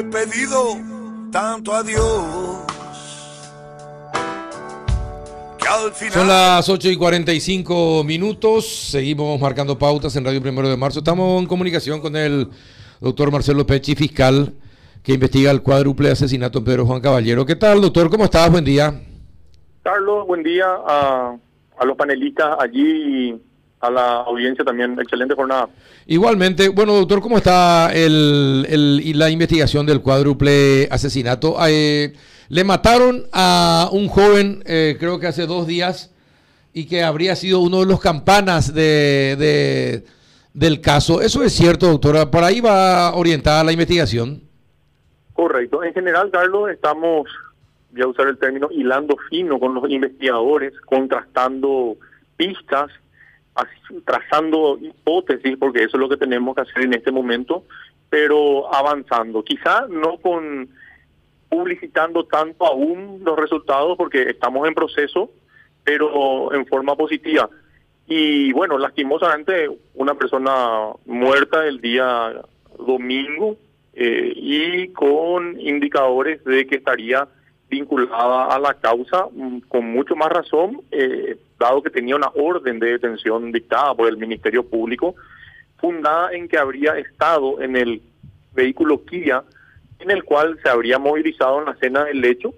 he pedido tanto a Dios. Que al final... Son las 8 y 45 minutos. Seguimos marcando pautas en Radio Primero de Marzo. Estamos en comunicación con el doctor Marcelo Pechi, fiscal que investiga el cuádruple asesinato en Pedro Juan Caballero. ¿Qué tal, doctor? ¿Cómo estás? Buen día. Carlos, buen día a, a los panelistas allí y a la audiencia también. Excelente jornada. Igualmente, bueno, doctor, ¿cómo está el, el- y la investigación del cuádruple asesinato? Eh, le mataron a un joven, eh, creo que hace dos días, y que habría sido uno de los campanas de, de- del caso. ¿Eso es cierto, doctora? ¿Para ahí va orientada la investigación? Correcto. En general, Carlos, estamos, voy a usar el término, hilando fino con los investigadores, contrastando pistas, trazando hipótesis, porque eso es lo que tenemos que hacer en este momento, pero avanzando. Quizá no con publicitando tanto aún los resultados, porque estamos en proceso, pero en forma positiva. Y bueno, lastimosamente, una persona muerta el día domingo eh, y con indicadores de que estaría vinculada a la causa, mm, con mucho más razón, eh, dado que tenía una orden de detención dictada por el Ministerio Público, fundada en que habría estado en el vehículo Kia, en el cual se habría movilizado en la escena del hecho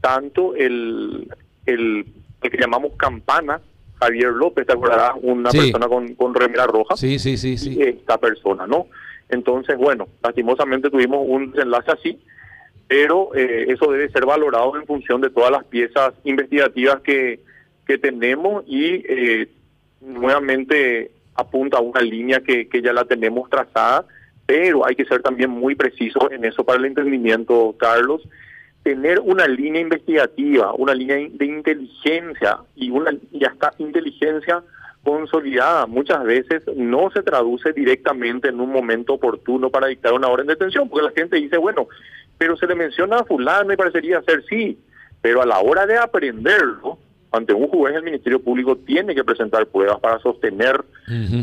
tanto el, el, el que llamamos Campana, Javier López, ¿te acordarás? Una Sí. persona con, con remera roja Sí, sí, sí, sí. y esta persona, ¿no? Entonces, bueno, lastimosamente tuvimos un desenlace así, pero eh, eso debe ser valorado en función de todas las piezas investigativas que, que tenemos y eh, nuevamente apunta a una línea que, que ya la tenemos trazada, pero hay que ser también muy preciso en eso para el entendimiento, Carlos. Tener una línea investigativa, una línea de inteligencia y una y hasta inteligencia consolidada muchas veces no se traduce directamente en un momento oportuno para dictar una orden de detención, porque la gente dice, bueno, pero se le menciona a fulano y parecería ser sí, pero a la hora de aprenderlo, ante un juez el Ministerio Público tiene que presentar pruebas para sostener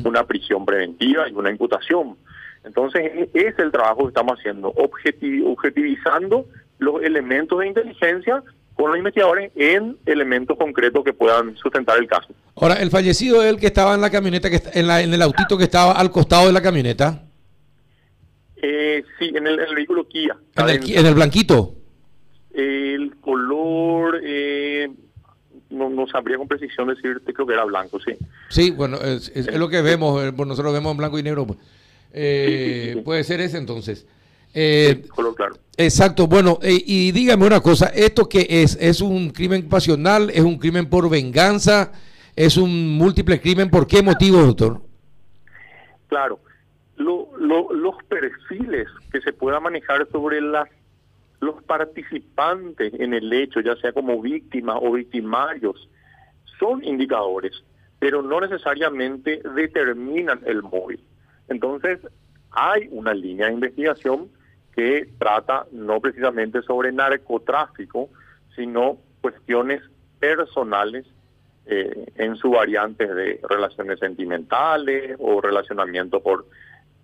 una prisión preventiva y una imputación. Entonces, e- ese es el trabajo que estamos haciendo, objeti- objetivizando los elementos de inteligencia con los investigadores en elementos concretos que puedan sustentar el caso. Ahora, el fallecido es el que estaba en la camioneta, que en, la- en el autito que estaba al costado de la camioneta, Eh, sí, en el, en el vehículo Kia. en el, adentro. en el blanquito. El color, eh, no, no sabría con precisión decirte, creo que era blanco, sí. Sí, bueno, es, es- es lo que vemos, eh, pues nosotros lo vemos en blanco y negro. pues. Eh, Sí, sí, sí. Puede ser ese entonces. Eh, color claro. exacto, bueno, eh, y dígame una cosa, ¿esto qué es? ¿Es un crimen pasional? ¿Es un crimen por venganza? ¿Es un múltiple crimen? ¿Por qué motivo, doctor? Claro, lo- lo- los perfiles que se pueda manejar sobre las los participantes en el hecho, ya sea como víctimas o victimarios, son indicadores, pero no necesariamente determinan el móvil. Entonces, hay una línea de investigación que trata no precisamente sobre narcotráfico, sino cuestiones personales eh, en su variante de relaciones sentimentales o relacionamiento por,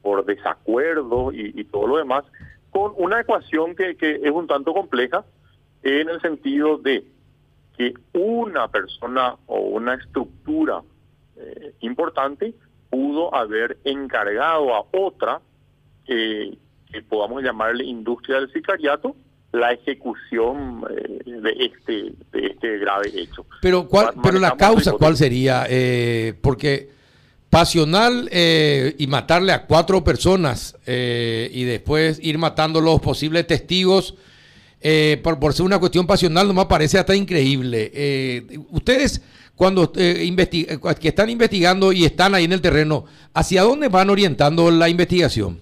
por desacuerdo y, y todo lo demás, con una ecuación que, que es un tanto compleja en el sentido de que una persona o una estructura eh, importante pudo haber encargado a otra, eh, que podamos llamarle industria del sicariato, la ejecución eh, de este de este grave hecho. Pero, ¿cuál, pero la causa. ¿cuál sería? Eh, porque pasional eh, y matarle a cuatro personas eh, y después ir matando los posibles testigos eh, por, por ser una cuestión pasional no me parece hasta increíble. Eh, ustedes, cuando que están investigando y están ahí en el terreno, ¿hacia dónde van orientando la investigación?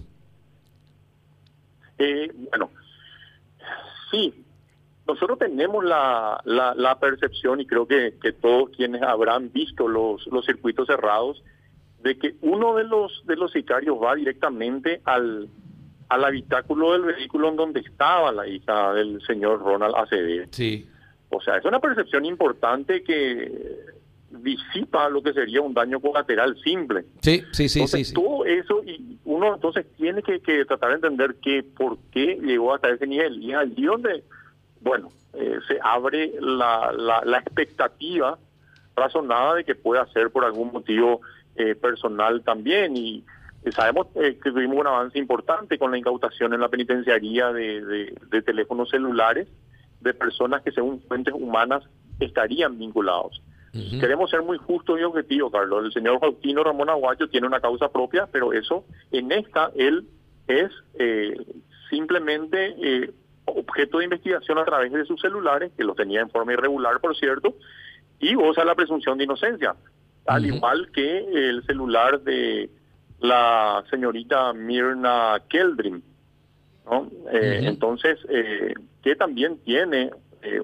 Bueno, sí, nosotros tenemos la, la, la percepción y creo que, que todos quienes habrán visto los, los circuitos cerrados de que uno de los de los sicarios va directamente al, al habitáculo del vehículo en donde estaba la hija del señor Ronald Acevedo. Sí. O sea, es una percepción importante que disipa lo que sería un daño colateral simple. Sí, sí, sí, Entonces, sí. sí. todo eso y uno entonces tiene que, tratar de entender que por qué llegó hasta ese nivel. Y allí donde, bueno, eh, se abre la, la, expectativa razonada de que pueda ser por algún motivo eh, personal también. Y sabemos eh, que tuvimos un avance importante con la incautación en la penitenciaría de, de teléfonos celulares de personas que según fuentes humanas estarían vinculados. Queremos ser muy justos y objetivos, Carlos. El señor Faustino Ramón Aguayo tiene una causa propia, pero eso, en esta, él es eh, simplemente eh, objeto de investigación a través de sus celulares, que lo tenía en forma irregular, por cierto, y goza la presunción de inocencia, al igual que el celular de la señorita Mirna Keldrim. ¿no? Eh, entonces, que también tiene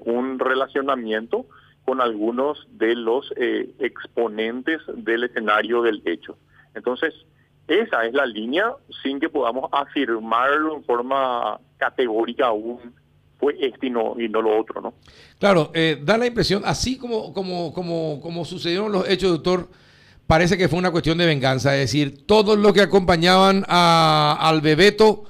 un relacionamiento con algunos de los eh, exponentes del escenario del hecho. Entonces, esa es la línea sin que podamos afirmarlo en forma categórica aún fue este y no, y no lo otro, ¿no? Claro, eh, da la impresión, así como, como, como, como sucedieron los hechos, doctor, parece que fue una cuestión de venganza, es decir, todos los que acompañaban a, al Bebeto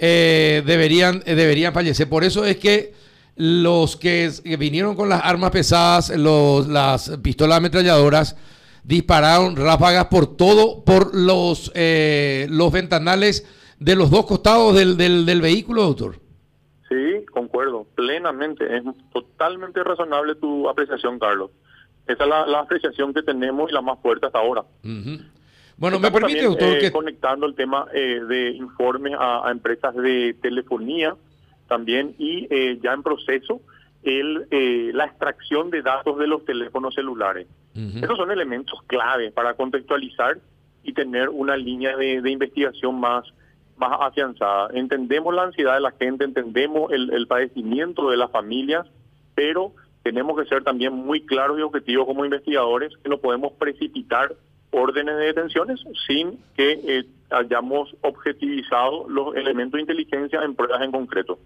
eh, deberían, deberían fallecer. Por eso es que los que vinieron con las armas pesadas, los, las pistolas ametralladoras, dispararon ráfagas por todo, por los, eh, los ventanales de los dos costados del, del, vehículo, doctor. Concuerdo, plenamente. Es totalmente razonable tu apreciación, Carlos. Esa es la, apreciación que tenemos y la más fuerte hasta ahora. Bueno, me permite, doctor, eh, que... Conectando el tema eh, de informes a, empresas de telefonía, también y eh, ya en proceso el, eh, la extracción de datos de los teléfonos celulares. Esos son elementos clave para contextualizar y tener una línea de, investigación más, más afianzada. Entendemos la ansiedad de la gente, entendemos el, padecimiento de las familias, pero tenemos que ser también muy claros y objetivos como investigadores que no podemos precipitar órdenes de detenciones sin que eh, hayamos objetivizado los elementos de inteligencia en pruebas en concreto.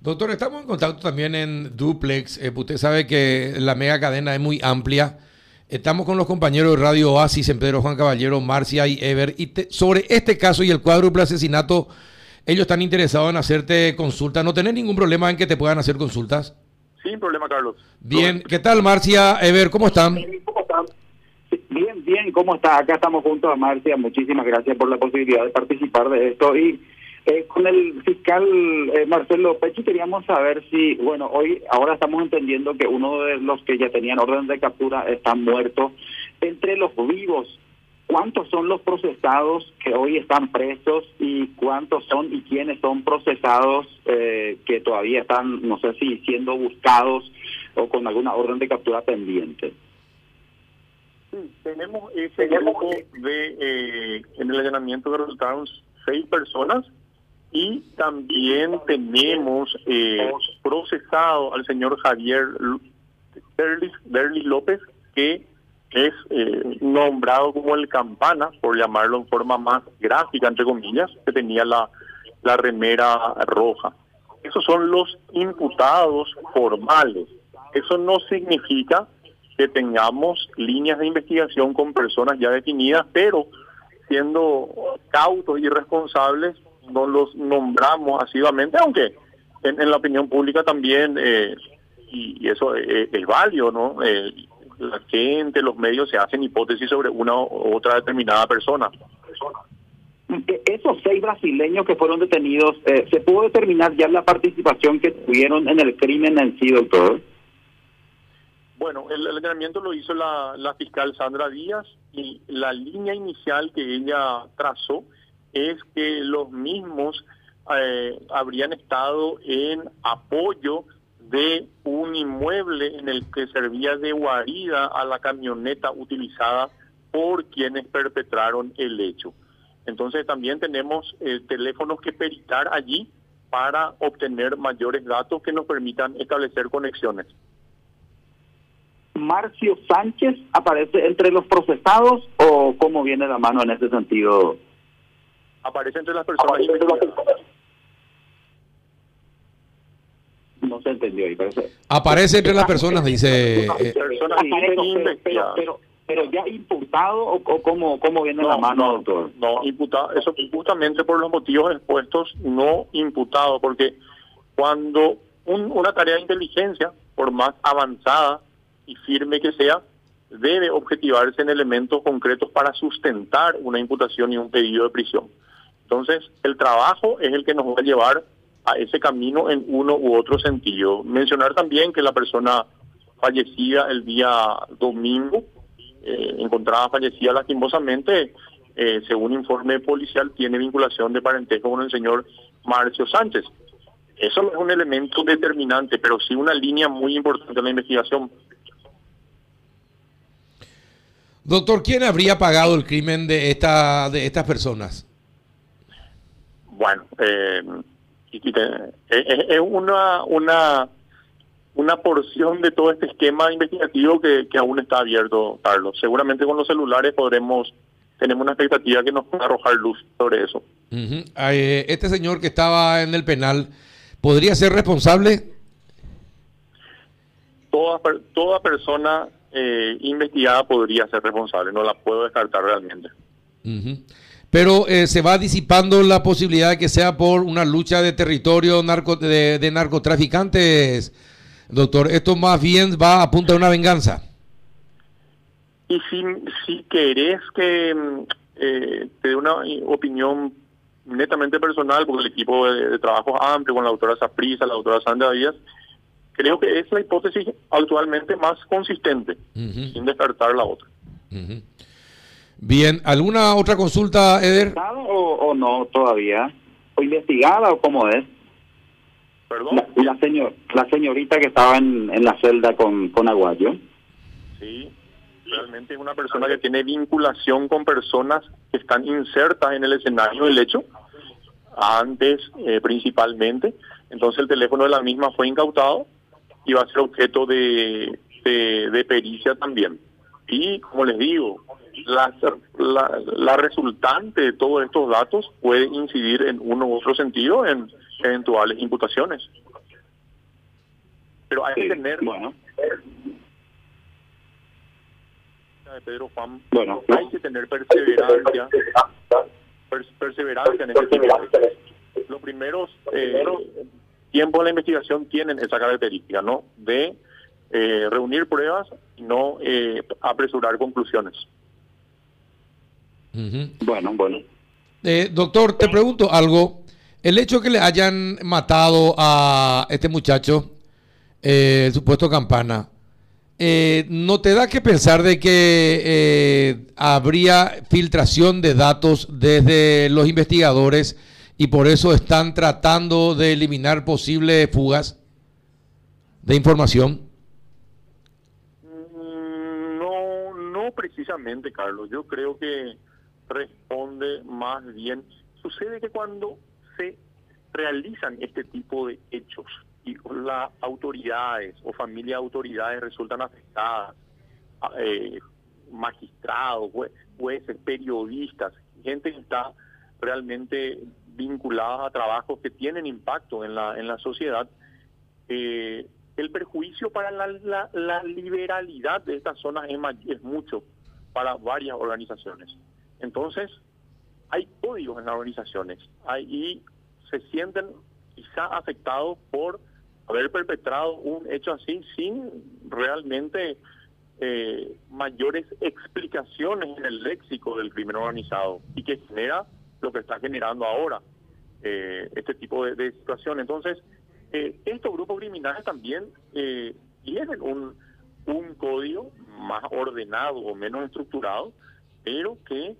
Doctor, estamos en contacto también en Duplex. Eh, usted sabe que la mega cadena es muy amplia. Estamos con los compañeros de Radio Oasis, en Pedro Juan Caballero, Marcia y Ever. Y sobre este caso y el cuádruple asesinato, ellos están interesados en hacerte consultas. ¿No tenés ningún problema en que te puedan hacer consultas? Sin problema, Carlos. Bien, ¿qué tal, Marcia? Ever, ¿cómo están? ¿Cómo están? Bien, bien, ¿cómo está? Acá estamos juntos a Marcia. Muchísimas gracias por la posibilidad de participar de esto. Y eh, con el fiscal eh, Marcelo Pechi queríamos saber si, bueno, hoy, ahora estamos entendiendo que uno de los que ya tenían orden de captura está muerto. Entre los vivos, ¿cuántos son los procesados que hoy están presos y cuántos son y quiénes son procesados eh, que todavía están, no sé si siendo buscados o con alguna orden de captura pendiente? tenemos ese grupo de, eh, en el allanamiento que resultaron seis personas y también tenemos eh, procesado al señor Javier Berli López, que es eh, nombrado como el campana, por llamarlo en forma más gráfica, entre comillas, que tenía la, la remera roja. Esos son los imputados formales. Eso no significa que tengamos líneas de investigación con personas ya definidas, pero siendo cautos y responsables, no los nombramos asiduamente, aunque en, la opinión pública también, eh, y, eso es, válido, ¿no? Eh, la gente, los medios se hacen hipótesis sobre una u otra determinada persona. Esos seis brasileños que fueron detenidos, eh, ¿se pudo determinar ya la participación que tuvieron en el crimen en sí, doctor? Bueno, el, entrenamiento lo hizo la, la, fiscal Sandra Díaz y la línea inicial que ella trazó es que los mismos eh, habrían estado en apoyo de un inmueble en el que servía de guarida a la camioneta utilizada por quienes perpetraron el hecho. Entonces también tenemos eh, teléfonos que peritar allí para obtener mayores datos que nos permitan establecer conexiones. Marcio Sánchez aparece entre los procesados o cómo viene la mano en ese sentido? Aparece entre las personas. No se entendió ahí, parece. Aparece entre las personas, dice. Eh, pero, pero ya imputado o, o cómo, cómo viene la mano, doctor? No, imputado, eso justamente por los motivos expuestos, no imputado, porque cuando un- una tarea de inteligencia, por más avanzada y firme que sea, debe objetivarse en elementos concretos para sustentar una imputación y un pedido de prisión. Entonces, el trabajo es el que nos va a llevar a ese camino en uno u otro sentido. Mencionar también que la persona fallecida el día domingo, eh, encontrada fallecida lastimosamente, eh, según informe policial, tiene vinculación de parentesco con el señor Marcio Sánchez. Eso no es un elemento determinante, pero sí una línea muy importante en la investigación. Doctor, ¿quién habría pagado el crimen de, esta, de estas personas? Bueno, eh, y te- es, una, una, una porción de todo este esquema investigativo que, que aún está abierto, Carlos. Seguramente con los celulares podremos, tenemos una expectativa que nos pueda arrojar luz sobre eso. Eh, este señor que estaba en el penal, ¿podría ser responsable? Toda, toda persona eh, investigada podría ser responsable, no la puedo descartar realmente. Ujú. Pero eh, se va disipando la posibilidad de que sea por una lucha de territorio narco, de, de narcotraficantes, doctor. Esto más bien va a punta de una venganza. Y si, si querés que mm, eh, te dé una opinión netamente personal, porque el equipo de, de trabajo amplio, con la doctora Saprisa, la doctora Sandra Díaz, creo que es la hipótesis actualmente más consistente, sin descartar la otra. ujú. Bien, ¿alguna otra consulta, Eder? ¿Investigada o, o no todavía? ¿O investigada o cómo es? ¿Perdón? La, la, señor, la señorita que estaba en, en la celda con, con Aguayo. Sí, realmente es una persona que tiene vinculación con personas que están insertas en el escenario del hecho, antes eh, principalmente. Entonces el teléfono de la misma fue incautado y va a ser objeto de, de, de pericia también. Y como les digo, la, la, la resultante de todos estos datos puede incidir en uno u otro sentido en eventuales imputaciones. Pero hay que tener bueno, de Pedro Juan, bueno. hay que tener perseverancia, pers- perseverancia en este tipo. Los primeros eh, tiempos de la investigación tienen esa característica, ¿no? De eh, reunir pruebas y no eh, apresurar conclusiones. Bueno, bueno. Eh, doctor, te pregunto algo. El hecho que le hayan matado a este muchacho, eh, el supuesto Campana, eh, ¿no te da que pensar de que eh, habría filtración de datos desde los investigadores y por eso están tratando de eliminar posibles fugas de información? Precisamente, Carlos. Yo creo que responde más bien. Sucede que cuando se realizan este tipo de hechos y las autoridades o familia de autoridades resultan afectadas, eh, magistrados, jue- jueces, periodistas, gente que está realmente vinculada a trabajos que tienen impacto en la, en la sociedad, eh, el perjuicio para la, la- la liberalidad de estas zonas es, es mucho para varias organizaciones. Entonces, hay códigos en las organizaciones y se sienten quizá afectados por haber perpetrado un hecho así sin realmente eh, mayores explicaciones en el léxico del crimen organizado y que genera lo que está generando ahora eh, este tipo de, de situación. Entonces, eh, estos grupos criminales también eh, tienen un, un código más ordenado o menos estructurado, pero que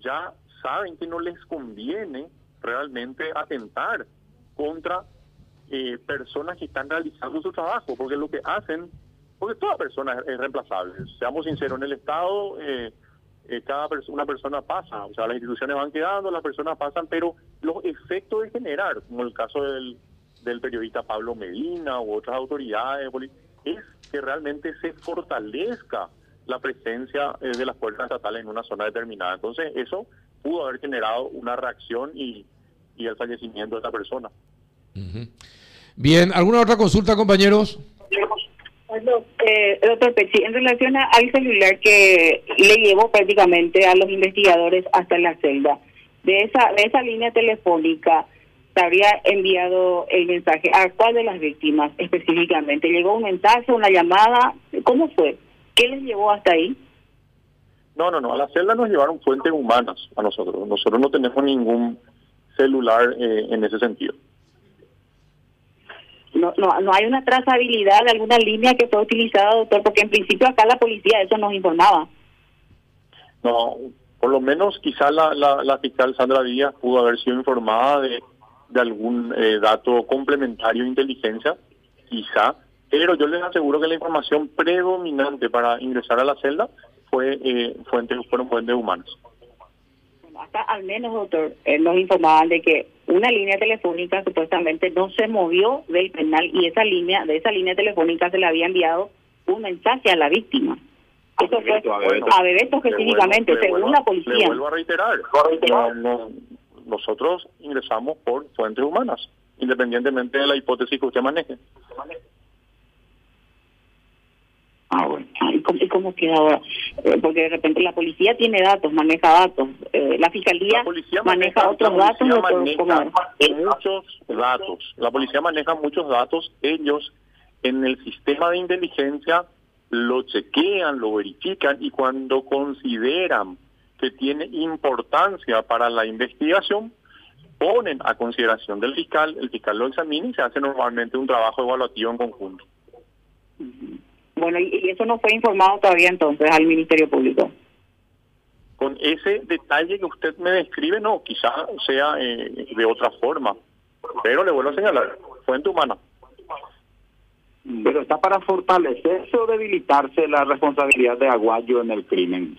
ya saben que no les conviene realmente atentar contra eh, personas que están realizando su trabajo, porque lo que hacen, porque toda persona es, reemplazable, seamos sinceros, en el Estado eh, eh, cada una persona pasa, o sea, las instituciones van quedando, las personas pasan, pero los efectos de generar, como el caso del, del periodista Pablo Medina u otras autoridades, es que realmente se fortalezca la presencia eh, de las fuerzas estatales en una zona determinada. Entonces, eso pudo haber generado una reacción y, y el fallecimiento de esta persona. Bien, ¿alguna otra consulta, compañeros? Eh, doctor Pecci, en relación al celular que le llevó prácticamente a los investigadores hasta la celda, de esa, de esa línea telefónica, ¿se habría enviado el mensaje? ¿A cuál de las víctimas específicamente? ¿Llegó un mensaje, una llamada? ¿Cómo fue? ¿Qué les llevó hasta ahí? No, no, no. A la celda nos llevaron fuentes humanas a nosotros. Nosotros no tenemos ningún celular eh, en ese sentido. No, no, no hay una trazabilidad de alguna línea que fue utilizada, doctor, porque en principio acá la policía eso nos informaba. No, por lo menos quizá la, la, la fiscal Sandra Díaz pudo haber sido informada de, de algún eh, dato complementario de inteligencia, quizá, pero yo les aseguro que la información predominante para ingresar a la celda fue eh, fuentes, fueron fuentes humanas. Acá al menos, doctor, eh, nos informaban de que una línea telefónica supuestamente no se movió del penal y esa línea, de esa línea telefónica se le había enviado un mensaje a la víctima. Eso fue a Bebeto específicamente, según la policía. Le vuelvo a reiterar, no, no, nosotros ingresamos por fuentes humanas, independientemente de la hipótesis que usted maneje. Ah, bueno. ¿Y cómo, y cómo queda ahora? Eh, porque de repente la policía tiene datos, maneja datos. Eh, la fiscalía La policía maneja, otros datos. maneja muchos datos. La policía maneja muchos datos. Ellos en el sistema de inteligencia lo chequean, lo verifican y cuando consideran que tiene importancia para la investigación, ponen a consideración del fiscal, el fiscal lo examina y se hace normalmente un trabajo evaluativo en conjunto. Bueno, y, y eso no fue informado todavía entonces al Ministerio Público. Con ese detalle que usted me describe, no, quizá sea eh, de otra forma, pero le vuelvo a señalar, fuente humana. Pero está para fortalecerse o debilitarse la responsabilidad de Aguayo en el crimen.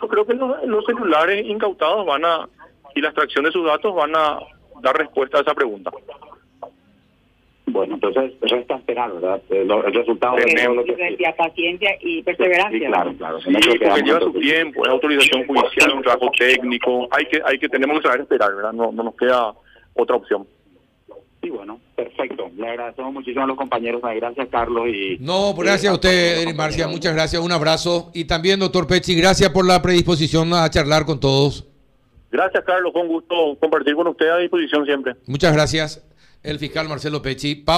Yo creo que los, los celulares incautados van a, y la extracción de sus datos van a dar respuesta a esa pregunta. Bueno, entonces resta esperar, ¿verdad? Eh, El resultado de lo que... Paciencia, paciencia y perseverancia. Sí, claro, claro. Sí, porque lleva su tiempo, es autorización judicial, un trabajo técnico, hay que, hay que, tenemos que saber esperar, ¿verdad? No, no nos queda otra opción. Bueno, perfecto. Le agradecemos muchísimo a los compañeros. Gracias, Carlos. y No, gracias a usted, Denis Marcia. Muchas gracias. Un abrazo. Y también, doctor Pecci, gracias por la predisposición a charlar con todos. Gracias, Carlos, con gusto compartir con usted a disposición siempre. Muchas gracias. El fiscal Marcelo Pecci. Pa-